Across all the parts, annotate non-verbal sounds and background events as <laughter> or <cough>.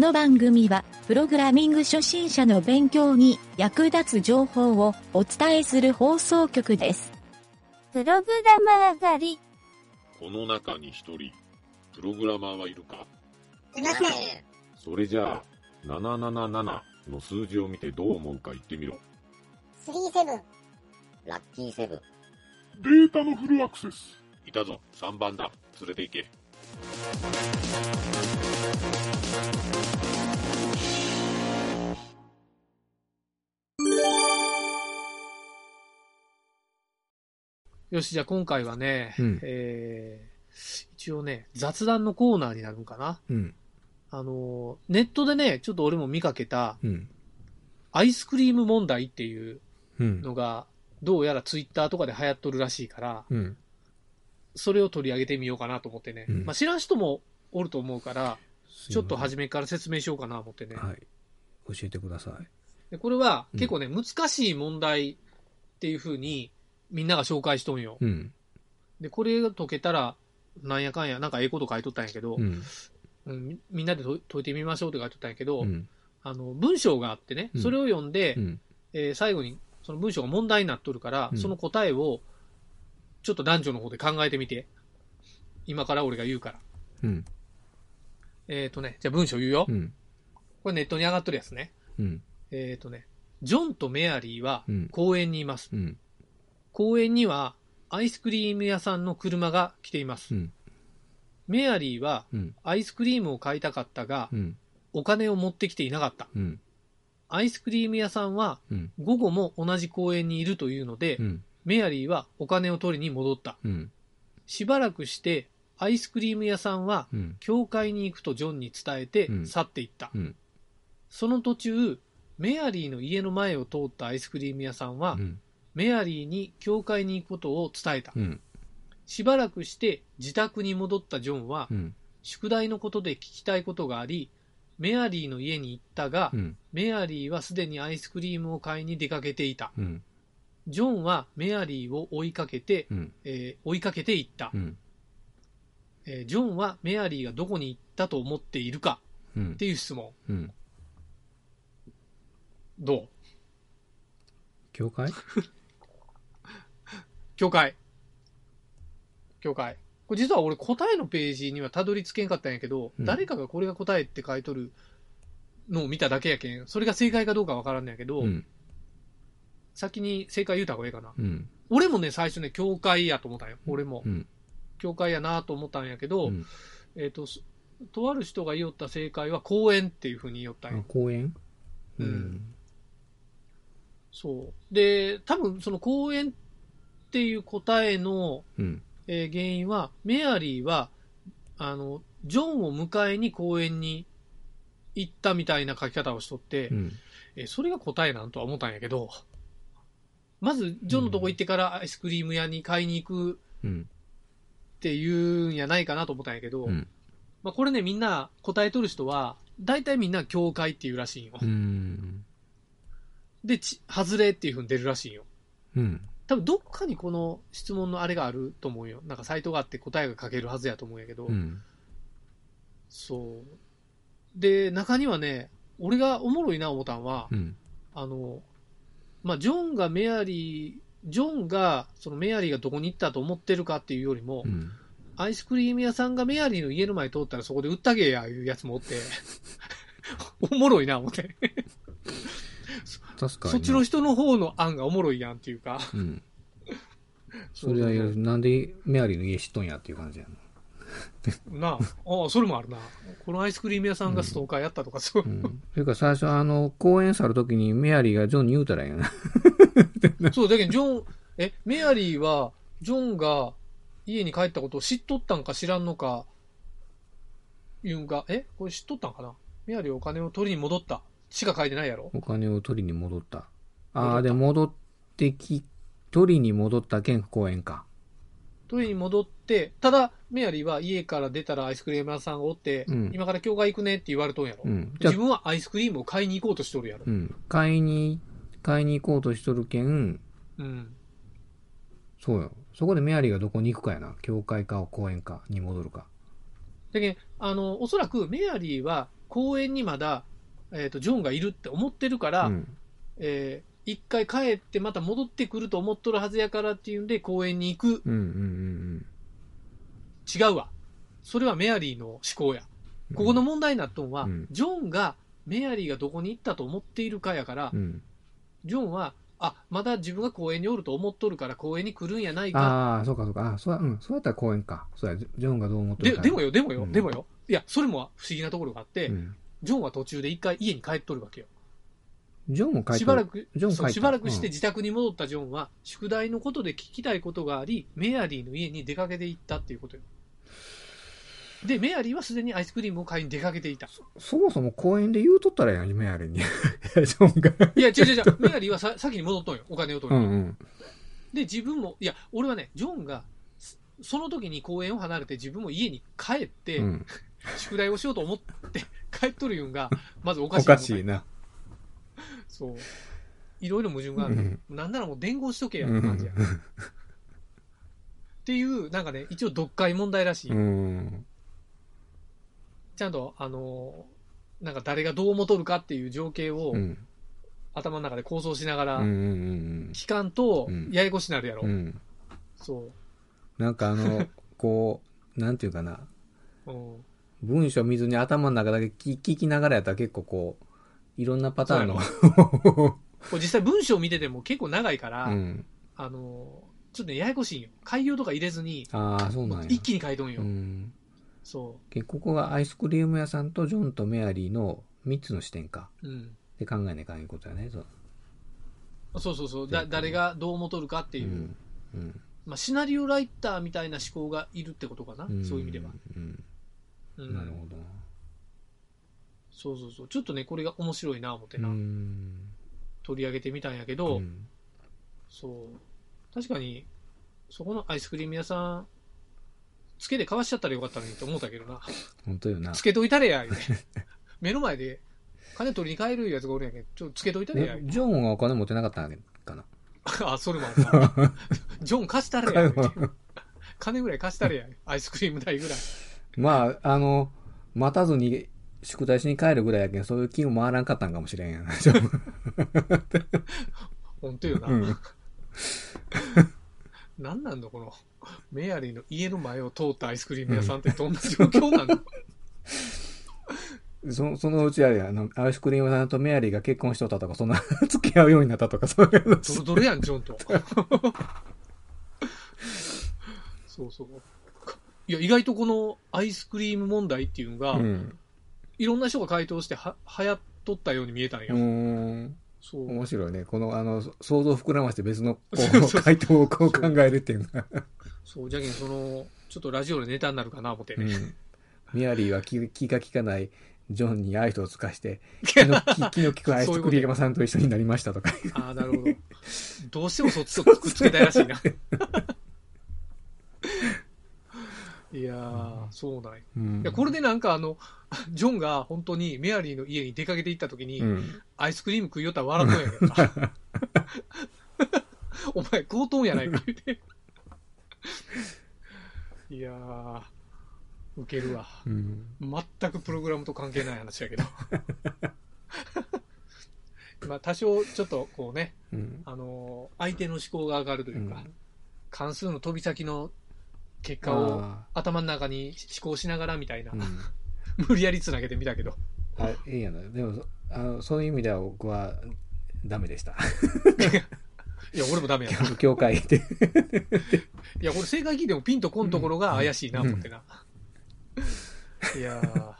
の番組は、プログラミング初心者の勉強に役立つ情報をお伝えする放送局です。プログラマー狩り。この中に一人、プログラマーはいるか？いません。それじゃあ、777の数字を見てどう思うか言ってみろ。スリーセブン。ラッキーセブン。データのフルアクセス。いたぞ、3番だ。連れて行け。よし、じゃあ今回はね、うんえー一応ね、雑談のコーナーになるんかな。うん。あのー、ネットでね、ちょっと俺も見かけた、うん。アイスクリーム問題っていううん。のが、どうやらツイッターとかで流行っとるらしいから、うん。それを取り上げてみようかなと思ってね。うんまあ知らん人もおると思うから、ちょっとは初めから説明しようかなと思ってね。はい。教えてください。でこれはうん結構ね、難しい問題っていう風にみんなが紹介しとんよ。うん。で、これが解けたら、なんやかんや、なんかええこと書いとったんやけど、うん。うんみみんなで解解いてみましょうって書いとったんやけど、うん。あの、文章があってね、うんそれを読んで、うん。えー最後にその文章が問題になっとるから、うんその答えを、ちょっと男女の方で考えてみて。今から俺が言うから。うん。えっ、とね、じゃあ文章言うよ。うん。これネットに上がっとるやつね。うん。えっ、とね、ジョンとメアリーはうん公園にいます。うん。公園にはアイスクリーム屋さんの車が来ています。うん。メアリーはうん。アイスクリームを買いたかったが、うん。お金を持ってきていなかった。うん。アイスクリーム屋さんはうん。午後も同じ公園にいるというので、うん。メアリーはお金を取りに戻った。うん。しばらくして、アイスクリーム屋さんはうん。教会に行くとジョンに伝えてうん去っていった。うん。その途中、メアリーの家の前を通ったアイスクリーム屋さんは、うん。メアリーに教会に行くことを伝えた。うん。しばらくして自宅に戻ったジョンは、うん。宿題のことで聞きたいことがあり、メアリーの家に行ったが、うん。メアリーはすでにアイスクリームを買いに出かけていた。うん。ジョンはメアリーを追いかけて、うん。えー追いかけていった、うん。えージョンはメアリーがどこに行ったと思っているかうんっていう質問。うん。どう？教会？<laughs> 教会。教会。これ実は俺答えのページにはたどり着けんかったんやけど、うん誰かがこれが答えって書いとるのを見ただけやけん、それが正解かどうかわからんのやけど、うん。先に正解言うた方がいいかな。うん。俺もね、最初ね、教会やと思ったんよ。俺も。うん。教会やなと思ったんやけど、うんえっ、と、すとある人が言おった正解は公園っていうふうに言おったんあよ。公園？ううんん。そう。で、多分その公園っていう答えの、うん。えー原因は、メアリーは、あの、ジョンを迎えに公園に行ったみたいな書き方をしとって、うん。えーそれが答えなんとは思ったんやけど、まず、ジョンのとこ行ってからアイスクリーム屋に買いに行くうん。っていうんやないかなと思ったんやけど、うん。まあ、これね、みんな答えとる人は、大体みんな教会っていうらしいんよ。うん。で、ち、外れっていう風に出るらしいんよ。うん。多分どっかにこの質問のあれがあると思うよ。なんかサイトがあって答えが書けるはずやと思うんやけど、うん。そう。で、中にはね、俺がおもろいな思ったんは、うん。あの、まあ、ジョンがメアリー、ジョンが、そのメアリーがどこに行ったと思ってるかっていうよりも、うん。アイスクリーム屋さんがメアリーの家の前通ったらそこで売ったげやいうやつもおって、<laughs> おもろいな思って。確かに。そっちの人の方の案がおもろいやんっていうか。うん。それは、なんでメアリーの家知っとんやっていう感じやな。なあ、ああ、それもあるな。このアイスクリーム屋さんがストーカーやったとか、そう。うん。<laughs> それから最初、あの、公演去るときにメアリーがジョンに言うたらええやな。<laughs> そう、だけど、ジョン、え、メアリーは、ジョンが家に帰ったことを知っとったんか知らんのか、言うんか、えこれ知っとったんかな？メアリーはお金を取りに戻った。しか書いてないやろ？お金を取りに戻った。ああ、で、戻ってき、取りに戻った県公園か。取りに戻って、ただ、メアリーは家から出たらアイスクリーム屋さんがおって、うん今から教会行くねって言われとんやろ、うん。自分はアイスクリームを買いに行こうとしとるやろ。うん。買いに、買いに行こうとしとるけん、うん。そうよ。そこでメアリーがどこに行くかやな。教会か公園かに戻るか。だけどあの、おそらくメアリーは公園にまだ、えっ、と、ジョンがいるって思ってるから、うん。えー一回帰ってまた戻ってくると思っとるはずやからっていうんで公園に行く。うんうんうん違うわ。それはメアリーの思考や。うん。ここの問題になっとんは、うんジョンがメアリーがどこに行ったと思っているかやから、うん。ジョンは、あ、まだ自分が公園におると思っとるから公園に来るんやないか。ああ、そうかそうか。あそうや、うん。そうやったら公園か。そうや、ジョンがどう思ってるで、か。でもよ、でもよ、うんでもよ。いや、それも不思議なところがあって、うん。ジョンは途中で一回家に帰っとるわけよ。ジョンも書いてしばらく、ジョン帰ったそうしばらくしてうん自宅に戻ったジョンは、宿題のことで聞きたいことがあり、メアリーの家に出かけていったっていうことよ。で、メアリーはすでにアイスクリームを買いに出かけていた。そもそも公園で言うとったらやん、メアリーに。<laughs> ジョンが。いや、違う違う違う、メアリーはさ先に戻っとんよ、お金を取りに。うんうん。で、自分も、いや、俺はね、ジョンが、そその時に公園を離れて自分も家に帰って、うん。宿題をしようと思って帰っとるいうんが、まずおかしい。おかしいな。そう。いろいろ矛盾がある。うんなんならもう伝言しとけや、うん感じや。っていう、なんかね、一応読解問題らしい。うん。ちゃんと、あのーなんか誰がどう思っとるかっていう情景をうん。頭の中で構想しながら、期間とうんややこしになるやろ。そう。なんかあの、<laughs> こう、なんていうかな。うん文章見ずに頭の中だけ聞聞きながらやったら結構こう、いろんなパターンの。これ実際文章見てても結構長いから、うん。あのーちょっとね、ややこしいんよ。改行とか入れずに、ああ、そうなんや。一気に書いとんよ。うん。そけここがアイスクリーム屋さんとジョンとメアリーの3つの視点か。う。うん。で考えないかんいうことやね。そうそうそうそう。だ誰がどう思っとるかっていう。うん。うん。まあ、シナリオライターみたいな思考がいるってことかな。んそういう意味では。。うん。うんなるほど。そうそうそう。ちょっとね、これが面白いな、思ってうな。ん。取り上げてみたんやけど、うんそう。確かに、そこのアイスクリーム屋さん、つけてかわしちゃったらよかったのにって思ったけどな。本当よなつ。けといたれや、<laughs> 目の前で、金取りに帰るやつがおるんやけど、ちょっとつけといたれや、ジョンはお金持ってなかったんかな。<laughs> あ、それもあった。<laughs> ジョン貸したれや、金ぐらい貸したれや、アイスクリーム代ぐらい。まあ、あの、待たずに宿題しに帰るぐらいやけん、そういう気も回らんかったんかもしれんやな。本当よな。うんなんなんだこの、メアリーの家の前を通ったアイスクリーム屋さんってどんな状況なの、<laughs> そそのうちあれや、あの、アイスクリームさんとメアリーが結婚しとったとか、そんな <laughs> 付き合うようになったとか、そういうの。ドロドロやん、ジョンと。<laughs> そうそう。いや、意外とこのアイスクリーム問題っていうのが、うん。いろんな人が回答しては流行っとったように見えたんうよ。ーん。そう。面白いね。この、あの、想像を膨らまして別の、<laughs> こう、回答をこう考えるっていうのが。そう、じゃけん、その、ちょっとラジオでネタになるかな、思ってね。うん。メアリーは気気が利かないジョンに愛想を尽かして、<laughs> 気のの利くアイスクリームさんと一緒になりましたとか。ああ、なるほど。どうしてもそっちとくっつけたいらしいな。<laughs> いやー、そうなんや。うんいや、これでなんかあの、<laughs> ジョンが本当にメアリーの家に出かけて行った時に、うん。アイスクリーム食いよったら笑っとんやけどな。<laughs> お前、強盗やないか、言うて。いやー、ウケるわ。うん。全くプログラムと関係ない話やけど。<laughs> まあ、多少ちょっとこうね、うん。あのー相手の思考が上がるというか、うん関数の飛び先の結果をあ頭の中に思考しながらみたいな、ーうん。<laughs> 無理やりつなげてみたけど。あ、いいやな。でも、そあのそういう意味では僕はダメでした。<laughs> いや、俺もダメやな。い教会で。<laughs> や、これ正解聞いてもピンとこんところが怪しいな、思ってな。いやー、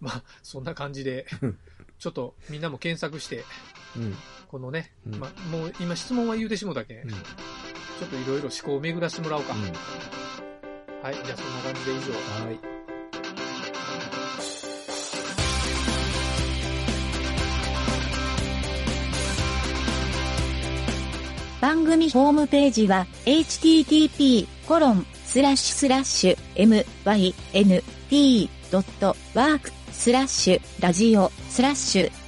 まあ、そんな感じでうん、ちょっとみんなも検索して、うん。このね、うんまあ、もう今質問は言うてしもたけん、うんちょっといろいろ思考を巡らしてもらおうか。うんはい、じゃあそんな感じで以上。はい。番組ホームページは http:// mynt.work スラッシュラジオスラッシュ